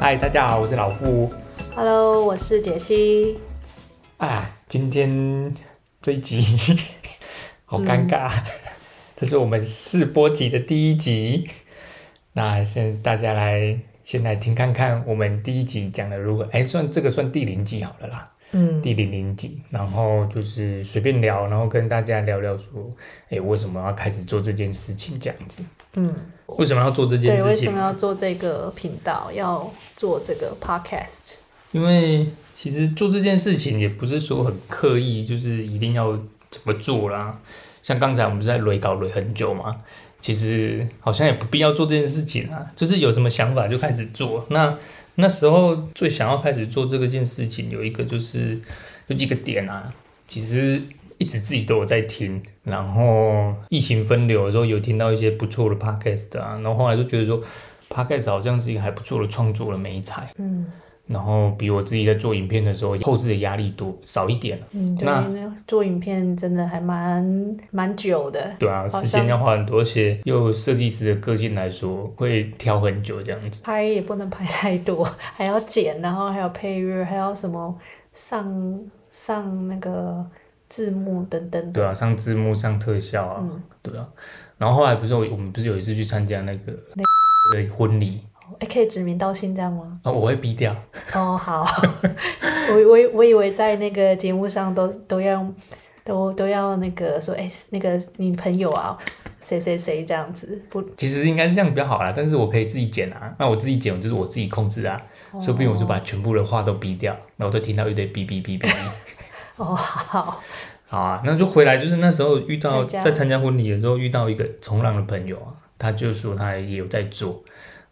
嗨，大家好，我是老布。Hello，我是杰西。啊，今天这一集 好尴尬，嗯、这是我们试播集的第一集。那先大家来先来听看看我们第一集讲的如何？哎、欸，算这个算第零集好了啦。嗯，第零零集，然后就是随便聊，然后跟大家聊聊说，哎、欸，为什么要开始做这件事情？这样子。嗯，为什么要做这件事情？对，为什么要做这个频道？要做这个 podcast？因为其实做这件事情也不是说很刻意，就是一定要怎么做啦。像刚才我们是在雷稿雷很久嘛，其实好像也不必要做这件事情啊，就是有什么想法就开始做。那那时候最想要开始做这个件事情，有一个就是有几个点啊，其实一直自己都有在听，然后疫情分流的时候有听到一些不错的 podcast 啊，然后后来就觉得说 podcast 好像是一个还不错的创作的美材，嗯。然后比我自己在做影片的时候，后置的压力多少一点。嗯，对，那做影片真的还蛮蛮久的。对啊，时间要花很多，而且又设计师的个性来说，会挑很久这样子。拍也不能拍太多，还要剪，然后还有配乐，还要什么上上那个字幕等等。对啊，上字幕、上特效啊，嗯、对啊。然后后来不是我们不是有一次去参加那个那个婚礼。哎，可以指名道姓这样吗？哦，我会逼掉。哦，好。我我我以为在那个节目上都都要都都要那个说，哎，那个你朋友啊，谁谁谁这样子不？其实应该是这样比较好啦，但是我可以自己剪啊。那我自己剪，就是我自己控制啊。哦、说不定我就把全部的话都逼掉，然后我就听到一堆哔哔哔哔。哦，好。好啊，那就回来，就是那时候遇到在参加婚礼的时候遇到一个冲浪的朋友啊，他就说他也有在做。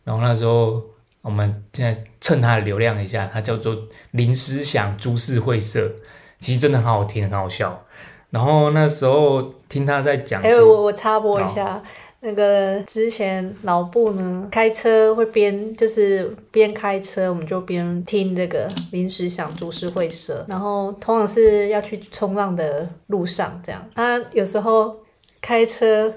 然后那时候，我们现在蹭他的流量一下，他叫做临时想株式会社，其实真的很好听，很好笑。然后那时候听他在讲，哎，我我插播一下，那个之前老布呢开车会边就是边开车，我们就边听这个临时想株式会社，然后通常是要去冲浪的路上这样，他有时候开车。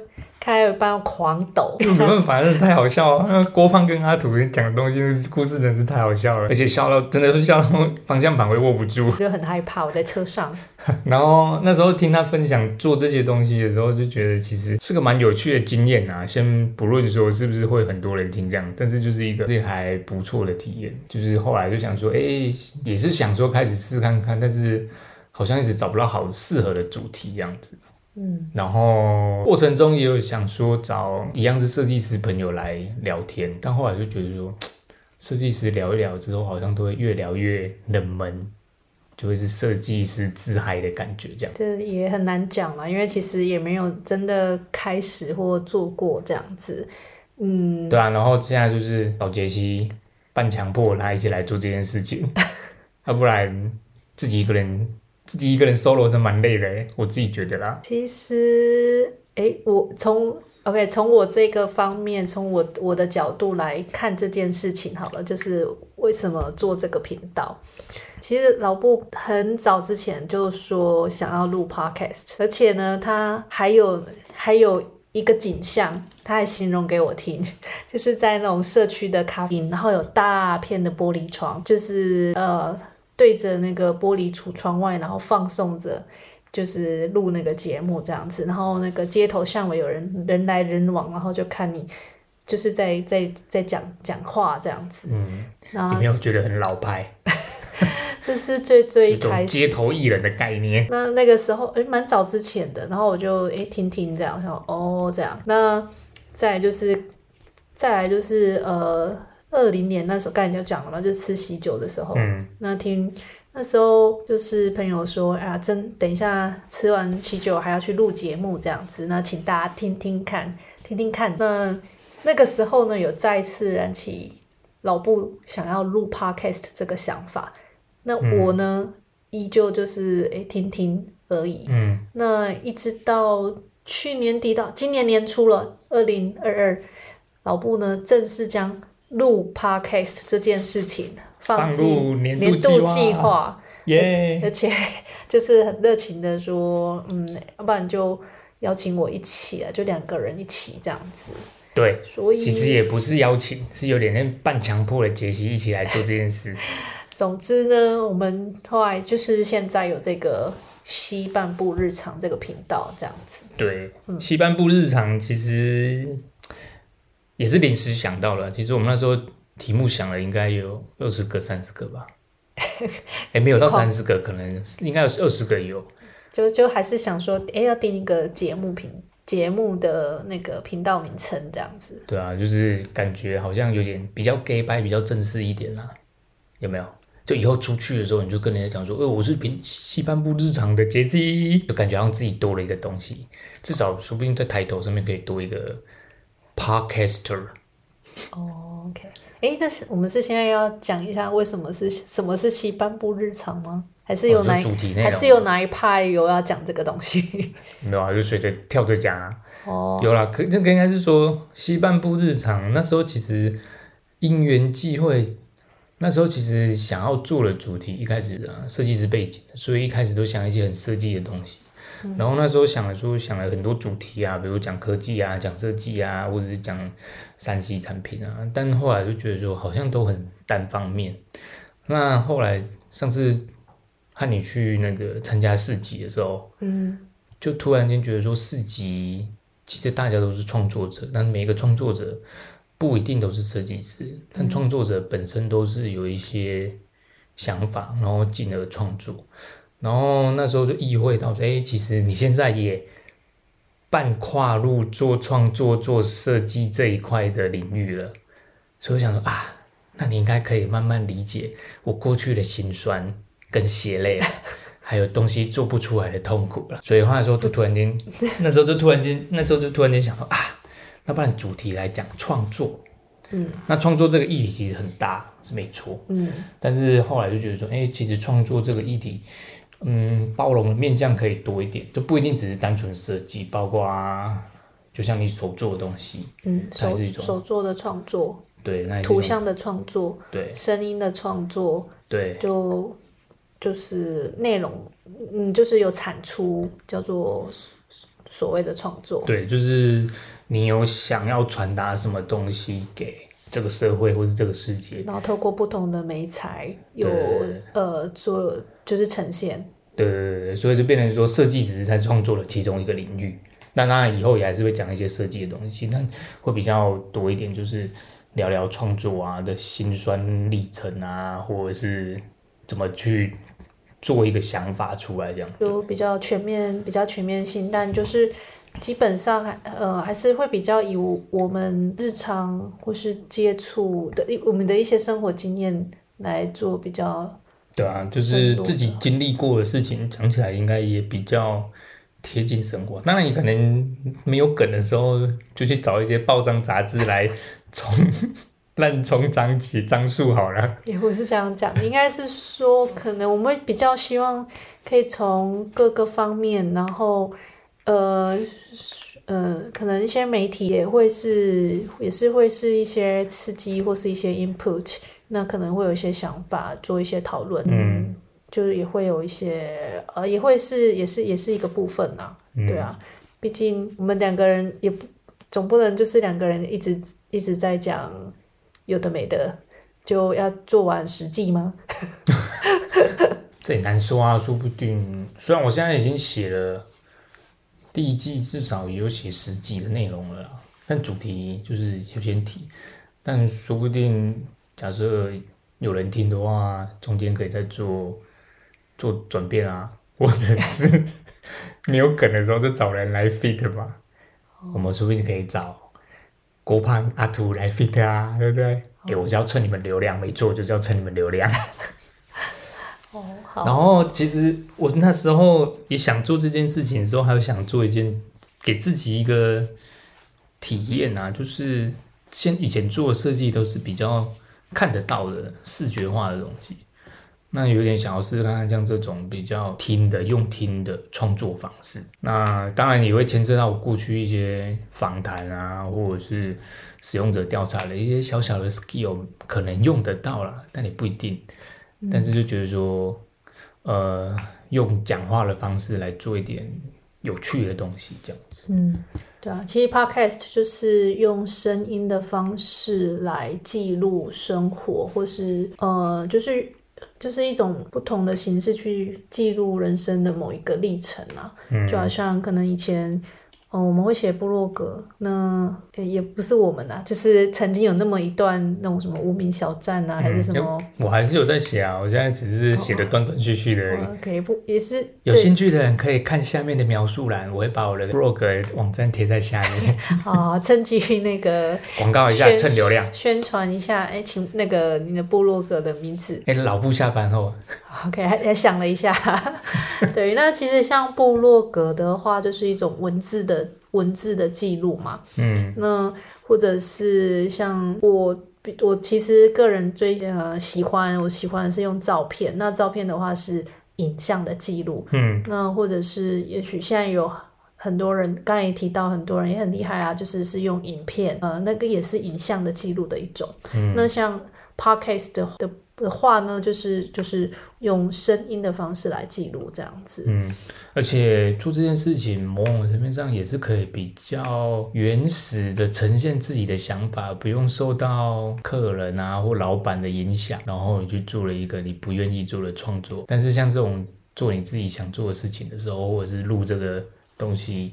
开了班狂抖，没办法，真的太好笑了。那郭胖跟阿土讲的东西，故事真是太好笑了，而且笑到真的是笑到方向盘会握不住，就很害怕。我在车上，然后那时候听他分享做这些东西的时候，就觉得其实是个蛮有趣的经验啊。先不论说是不是会很多人听这样，但是就是一个这还不错的体验。就是后来就想说，哎、欸，也是想说开始试看看，但是好像一直找不到好适合的主题这样子。嗯，然后过程中也有想说找一样是设计师朋友来聊天，但后来就觉得说，设计师聊一聊之后，好像都会越聊越冷门，就会是设计师自嗨的感觉这样。这也很难讲啦，因为其实也没有真的开始或做过这样子。嗯，对啊，然后现在就是找杰西半强迫他一起来做这件事情，要 不然自己一个人。自己一个人 solo 是蛮累的，我自己觉得啦。其实，哎，我从 OK 从我这个方面，从我我的角度来看这件事情好了，就是为什么做这个频道。其实老布很早之前就说想要录 podcast，而且呢，他还有还有一个景象，他还形容给我听，就是在那种社区的咖啡，然后有大片的玻璃窗，就是呃。对着那个玻璃橱窗外，然后放送着，就是录那个节目这样子。然后那个街头巷尾有人人来人往，然后就看你就是在在在讲讲话这样子。嗯，然后有没有觉得很老派？这是最最开始街头艺人的概念。那那个时候诶，蛮早之前的。然后我就诶听听这样，我想哦这样。那再来就是再来就是呃。二零年那时候，刚才就讲了嘛，就吃喜酒的时候，嗯、那听那时候就是朋友说，啊，真等一下吃完喜酒还要去录节目这样子，那请大家听听看，听听看。那那个时候呢，有再次燃起老布想要录 podcast 这个想法。那我呢，嗯、依旧就是诶听听而已。嗯，那一直到去年底到今年年初了，二零二二，老布呢正式将。录 podcast 这件事情放入年度计划，耶！而且就是很热情的说，嗯，要不然就邀请我一起啊，就两个人一起这样子。对，所以其实也不是邀请，是有点那半强迫的杰西一起来做这件事。总之呢，我们后来就是现在有这个西半部日常这个频道这样子。对，嗯、西半部日常其实也是临时想到了。其实我们那时候题目想了应该有二十个、三十个吧。哎、欸，没有到三十个，可能应该有二十个有。就就还是想说，哎、欸，要定一个节目频节目的那个频道名称这样子。对啊，就是感觉好像有点比较 gay 掰，比较正式一点啦，有没有？就以后出去的时候，你就跟人家讲说，呃，我是平西半部日常的杰西，就感觉好像自己多了一个东西，至少说不定在抬头上面可以多一个 podcaster。哦，OK，哎，但是我们是现在要讲一下为什么是什么是西半部日常吗？还是有哪主题内容还是有哪一派有要讲这个东西？没有啊，就随着跳着讲啊。哦，有啦，可这个应该是说西半部日常，那时候其实因缘际会。那时候其实想要做的主题，一开始啊设计师背景，所以一开始都想一些很设计的东西。嗯、然后那时候想了说，想了很多主题啊，比如讲科技啊，讲设计啊，或者是讲三 C 产品啊。但后来就觉得说，好像都很单方面。那后来上次和你去那个参加市集的时候，嗯，就突然间觉得说，市集其实大家都是创作者，但每一个创作者。不一定都是设计师，但创作者本身都是有一些想法，然后进而创作。然后那时候就意会到，哎、欸，其实你现在也半跨入做创作、做设计这一块的领域了。所以我想说啊，那你应该可以慢慢理解我过去的辛酸跟血泪，还有东西做不出来的痛苦了。所以话说，就突然间，那时候就突然间，那时候就突然间想到啊。那不然主题来讲创作，嗯，那创作这个议题其实很大，是没错，嗯，但是后来就觉得说，哎、欸，其实创作这个议题，嗯，包容的面向可以多一点，就不一定只是单纯设计，包括啊，就像你所做的东西，嗯，手手做的创作，对，那图像的创作，对，声音的创作，对，就就是内容，嗯，就是有产出，叫做所谓的创作，对，就是。你有想要传达什么东西给这个社会或是这个世界？然后透过不同的媒材有呃做就是呈现。对对对，所以就变成说设计只是在创作的其中一个领域。那当然以后也还是会讲一些设计的东西，但会比较多一点，就是聊聊创作啊的辛酸历程啊，或者是怎么去做一个想法出来这样。就比较全面，比较全面性，但就是。基本上还呃还是会比较以我们日常或是接触的我们的一些生活经验来做比较。对啊，就是自己经历过的事情讲起来应该也比较贴近生活。当然你可能没有梗的时候，就去找一些报章杂志来从烂从章起张数好了。也不是这样讲，应该是说可能我们会比较希望可以从各个方面，然后。呃，呃，可能一些媒体也会是，也是会是一些刺激或是一些 input，那可能会有一些想法做一些讨论，嗯，就是也会有一些，呃，也会是，也是，也是一个部分呐，嗯、对啊，毕竟我们两个人也不总不能就是两个人一直一直在讲有的没的，就要做完实际吗？这也难说啊，说不定，虽然我现在已经写了。第一季至少也有写十集的内容了，但主题就是优先提，但说不定假设有人听的话，中间可以再做做转变啊，或者是 没有梗的时候就找人来 fit 嘛。我们说不定可以找郭胖、阿图来 fit 啊，对不对？哎、欸，我是要蹭你们流量，没错，就是要蹭你们流量。然后其实我那时候也想做这件事情的时候，还有想做一件给自己一个体验啊，就是先以前做的设计都是比较看得到的视觉化的东西，那有点想要试试看看像这种比较听的用听的创作方式。那当然也会牵涉到我过去一些访谈啊，或者是使用者调查的一些小小的 skill，可能用得到啦，但也不一定。但是就觉得说，呃，用讲话的方式来做一点有趣的东西，这样子。嗯，对啊，其实 Podcast 就是用声音的方式来记录生活，或是呃，就是就是一种不同的形式去记录人生的某一个历程啊。嗯，就好像可能以前。哦，我们会写部落格，那也不是我们呐、啊，就是曾经有那么一段那种什么无名小站啊，嗯、还是什么，我还是有在写啊，我现在只是写的断断续续的而已。可以、哦、不也是有兴趣的人可以看下面的描述栏，我会把我的部落格网站贴在下面。哦，趁机那个 广告一下，蹭流量，宣传一下。哎，请那个你的部落格的名字。哎，老布下班后。OK，还还想了一下。对，那其实像部落格的话，就是一种文字的。文字的记录嘛，嗯，那或者是像我，我其实个人最呃喜欢，我喜欢是用照片。那照片的话是影像的记录，嗯，那或者是也许现在有很多人，刚才也提到很多人也很厉害啊，就是是用影片，呃，那个也是影像的记录的一种。嗯，那像 Podcast 的的。话呢，就是就是用声音的方式来记录这样子。嗯，而且做这件事情，某种层面上也是可以比较原始的呈现自己的想法，不用受到客人啊或老板的影响，然后你去做了一个你不愿意做的创作。但是像这种做你自己想做的事情的时候，或者是录这个东西。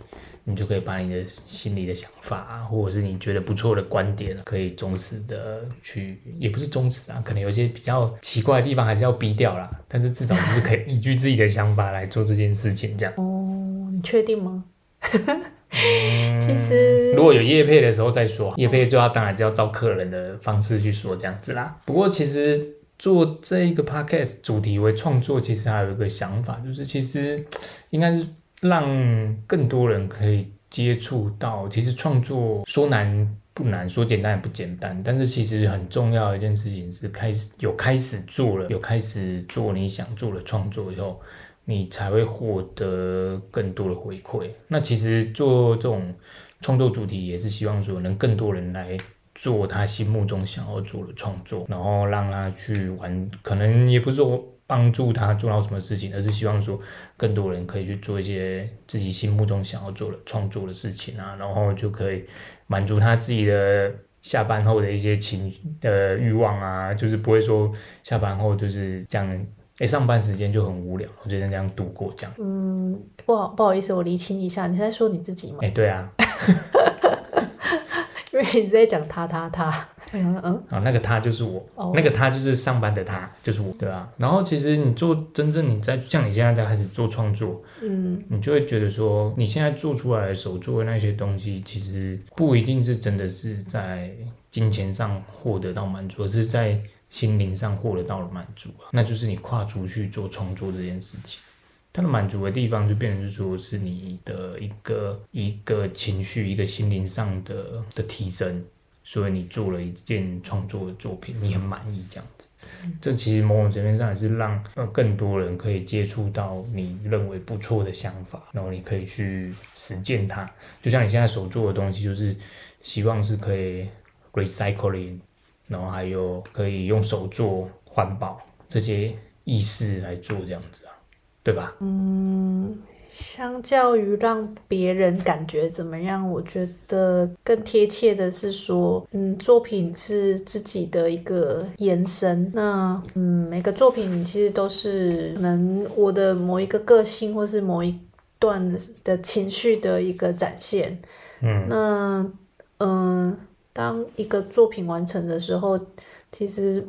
你就可以把你的心里的想法啊，或者是你觉得不错的观点，可以忠实的去，也不是忠实啊，可能有些比较奇怪的地方还是要逼掉啦。但是至少就是可以依据自己的想法来做这件事情，这样。哦，你确定吗？嗯，其实如果有业配的时候再说，业配就要当然就要照客人的方式去说这样子啦。不过其实做这一个 podcast 主题为创作，其实还有一个想法，就是其实应该是。让更多人可以接触到，其实创作说难不难，说简单也不简单。但是其实很重要的一件事情是，开始有开始做了，有开始做你想做的创作以后，你才会获得更多的回馈。那其实做这种创作主题，也是希望说能更多人来做他心目中想要做的创作，然后让他去玩。可能也不是说。帮助他做到什么事情，而是希望说更多人可以去做一些自己心目中想要做的创作的事情啊，然后就可以满足他自己的下班后的一些情的欲望啊，就是不会说下班后就是这样，哎，上班时间就很无聊，我就这样度过这样。嗯，不好不好意思，我厘清一下，你在说你自己吗？哎，对啊，因为你在讲他他他。嗯嗯，啊，那个他就是我，oh. 那个他就是上班的他，就是我，对啊。然后其实你做真正你在像你现在在开始做创作，嗯，你就会觉得说，你现在做出来的手做的那些东西，其实不一定是真的是在金钱上获得到满足，而是在心灵上获得到了满足啊。那就是你跨出去做创作这件事情，它的满足的地方就变成是说，是你的一个一个情绪，一个心灵上的的提升。所以你做了一件创作的作品，你很满意这样子，这其实某种层面上也是让呃更多人可以接触到你认为不错的想法，然后你可以去实践它。就像你现在所做的东西，就是希望是可以 recycling，然后还有可以用手做环保这些意识来做这样子啊，对吧？嗯。相较于让别人感觉怎么样，我觉得更贴切的是说，嗯，作品是自己的一个延伸。那，嗯，每个作品其实都是能我的某一个个性，或是某一段的的情绪的一个展现。嗯，那，嗯，当一个作品完成的时候，其实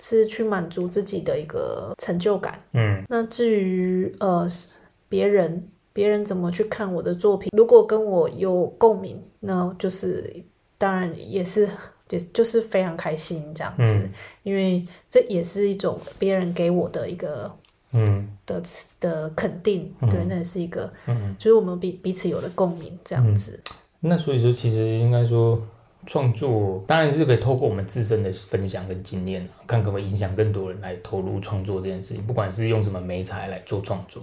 是去满足自己的一个成就感。嗯，那至于呃。别人别人怎么去看我的作品？如果跟我有共鸣，那就是当然也是也就是非常开心这样子，嗯、因为这也是一种别人给我的一个嗯的的肯定，嗯、对，那也是一个嗯，就是我们彼彼此有了共鸣这样子。嗯、那所以说，其实应该说。创作当然是可以透过我们自身的分享跟经验，看可不可以影响更多人来投入创作这件事情。不管是用什么媒材来做创作，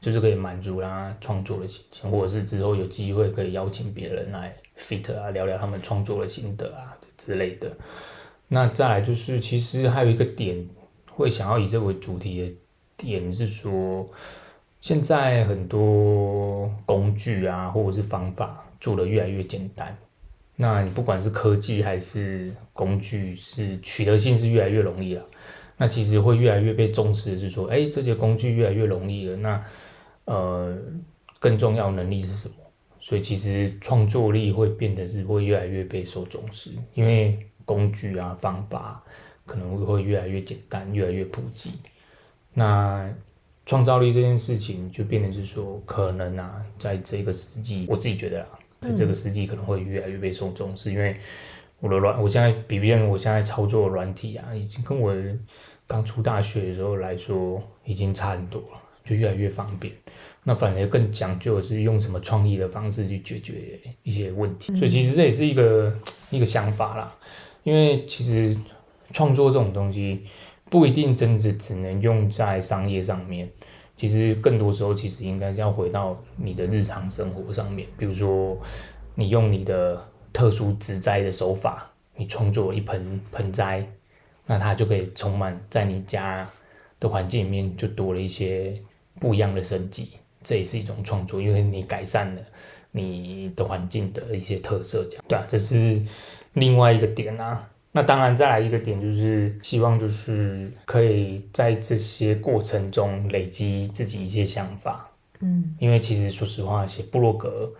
就是可以满足啦创作的心情，或者是之后有机会可以邀请别人来 fit 啊，聊聊他们创作的心得啊之类的。那再来就是，其实还有一个点会想要以这为主题的点是说，现在很多工具啊，或者是方法做的越来越简单。那你不管是科技还是工具，是取得性是越来越容易了。那其实会越来越被重视的是说，哎，这些工具越来越容易了。那呃，更重要能力是什么？所以其实创作力会变得是会越来越被受重视，因为工具啊方法可能会越来越简单，越来越普及。那创造力这件事情就变得是说，可能啊，在这个时机，我自己觉得啊。在这个世纪可能会越来越被受重视，因为我的软，我现在比别人，我现在操作的软体啊，已经跟我刚出大学的时候来说，已经差很多了，就越来越方便。那反而更讲究的是用什么创意的方式去解决一些问题，所以其实这也是一个一个想法啦。因为其实创作这种东西不一定真的只能用在商业上面。其实更多时候，其实应该要回到你的日常生活上面。比如说，你用你的特殊植栽的手法，你创作一盆盆栽，那它就可以充满在你家的环境里面，就多了一些不一样的生机。这也是一种创作，因为你改善了你的环境的一些特色，这样对啊，这是另外一个点啊。那当然，再来一个点就是希望，就是可以在这些过程中累积自己一些想法。嗯，因为其实说实话，写部落格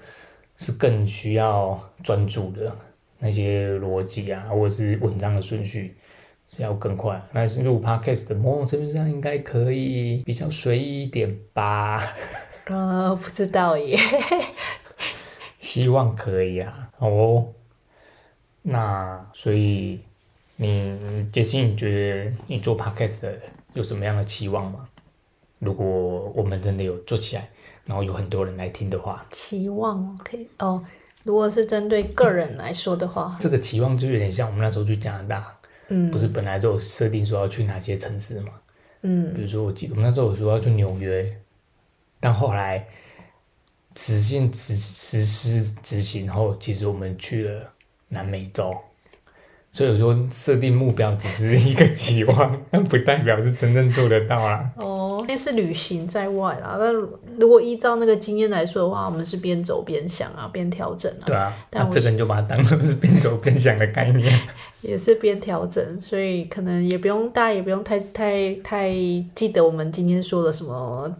是更需要专注的，那些逻辑啊，或者是文章的顺序是要更快。那录 Podcast 的某种程度上应该可以比较随意一点吧？呃，不知道耶，希望可以啊。哦。那所以你杰西，你觉得你做 podcast 有什么样的期望吗？如果我们真的有做起来，然后有很多人来听的话，期望可以哦。如果是针对个人来说的话，这个期望就有点像我们那时候去加拿大，嗯，不是本来就有设定说要去哪些城市嘛？嗯，比如说我记得我们那时候有说要去纽约，但后来实现实实施执行后，其实我们去了。南美洲，所以有时候设定目标只是一个期望，但 不代表是真正做得到啦。哦，那是旅行在外啦。那如果依照那个经验来说的话，我们是边走边想啊，边调整啊。对啊，那这个你就把它当做是边走边想的概念。也是边调整，所以可能也不用大家也不用太太太记得我们今天说的什么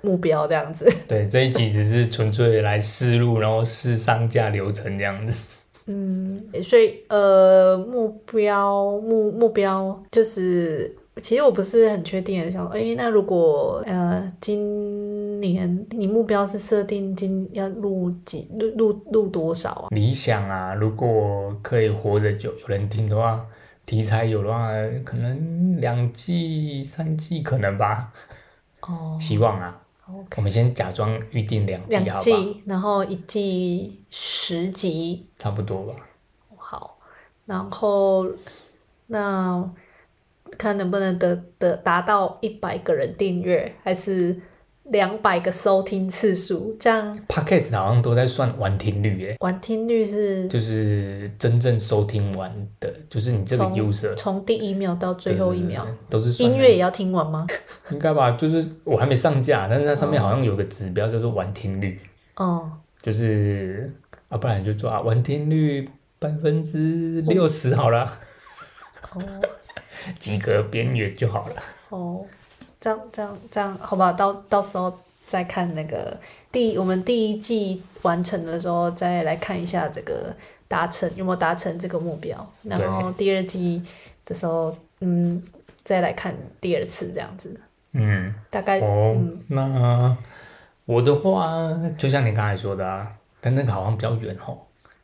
目标这样子。对，这一集只是纯粹来试路，然后试上架流程这样子。嗯，所以呃，目标目目标就是，其实我不是很确定，想说，哎，那如果呃，今年你目标是设定今要录几录录录多少啊？理想啊，如果可以活得久，有人听的话，题材有的话，可能两季三季可能吧。哦，希望啊。我们先假装预定两季，两季，然后一季十集，差不多吧。好，然后那看能不能得得达到一百个人订阅，还是？两百个收听次数，这样。Podcast 好像都在算完听率耶。完听率是？就是真正收听完的，就是你这个 user。从第一秒到最后一秒，都是。音乐也要听完吗？应该吧，就是我还没上架，但是它上面好像有个指标叫做完听率。哦。就是啊，不然就做啊，完听率百分之六十好了。哦。及格边缘就好了。哦。这样这样这样，好吧，到到时候再看那个第我们第一季完成的时候，再来看一下这个达成有没有达成这个目标，然后第二季的时候，嗯，再来看第二次这样子。嗯，大概哦，嗯、那我的话，就像你刚才说的啊，但那个好像比较远哦，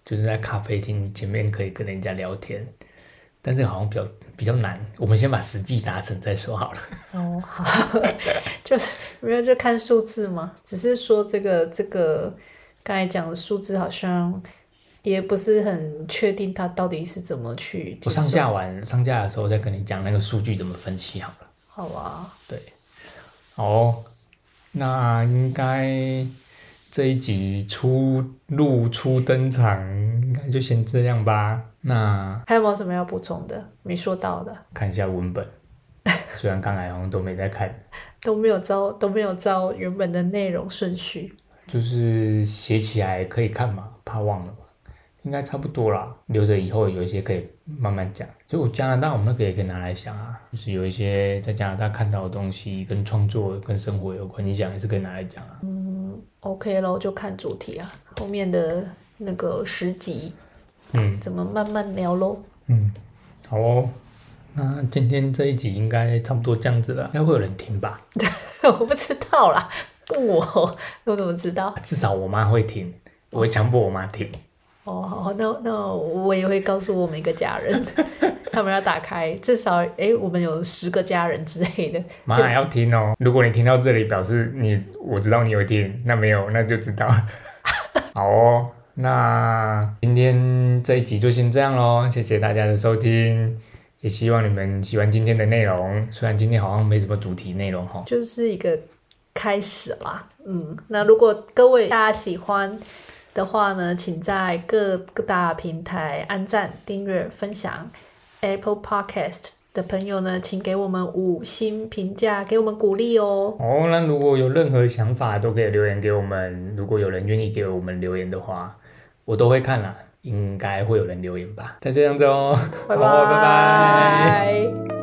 就是在咖啡厅前面可以跟人家聊天。但这个好像比较比较难，我们先把实际达成再说好了。哦，好，就是没有就看数字嘛，只是说这个这个刚才讲的数字好像也不是很确定，它到底是怎么去。我上架完上架的时候再跟你讲那个数据怎么分析好了。好啊。对。哦，那应该这一集初露初登场，应该就先这样吧。那还有没有什么要补充的？没说到的？看一下文本，虽然刚才好像都没在看。都没有照都没有照原本的内容顺序，就是写起来可以看嘛，怕忘了嘛，应该差不多啦，留着以后有一些可以慢慢讲。就加拿大，我们那个也可以拿来想啊，就是有一些在加拿大看到的东西，跟创作、跟生活有关，你想也是可以拿来讲啊。嗯，OK 咯，就看主题啊，后面的那个十集，嗯，怎么慢慢聊喽。嗯，好哦。那今天这一集应该差不多这样子了，应该会有人听吧？我不知道啦，问我，我怎么知道？至少我妈会听，我会强迫我妈听。哦，好，那那我也会告诉我们一个家人，他们要打开，至少哎、欸，我们有十个家人之类的。妈还要听哦，如果你听到这里，表示你我知道你有听，那没有那就知道了。好哦，那今天这一集就先这样喽，谢谢大家的收听。也希望你们喜欢今天的内容，虽然今天好像没什么主题内容哈，就是一个开始啦。嗯，那如果各位大家喜欢的话呢，请在各各大平台按赞、订阅、分享。Apple Podcast 的朋友呢，请给我们五星评价，给我们鼓励哦。哦，那如果有任何想法，都可以留言给我们。如果有人愿意给我们留言的话，我都会看啦。应该会有人留言吧，再这样子哦，拜拜拜拜。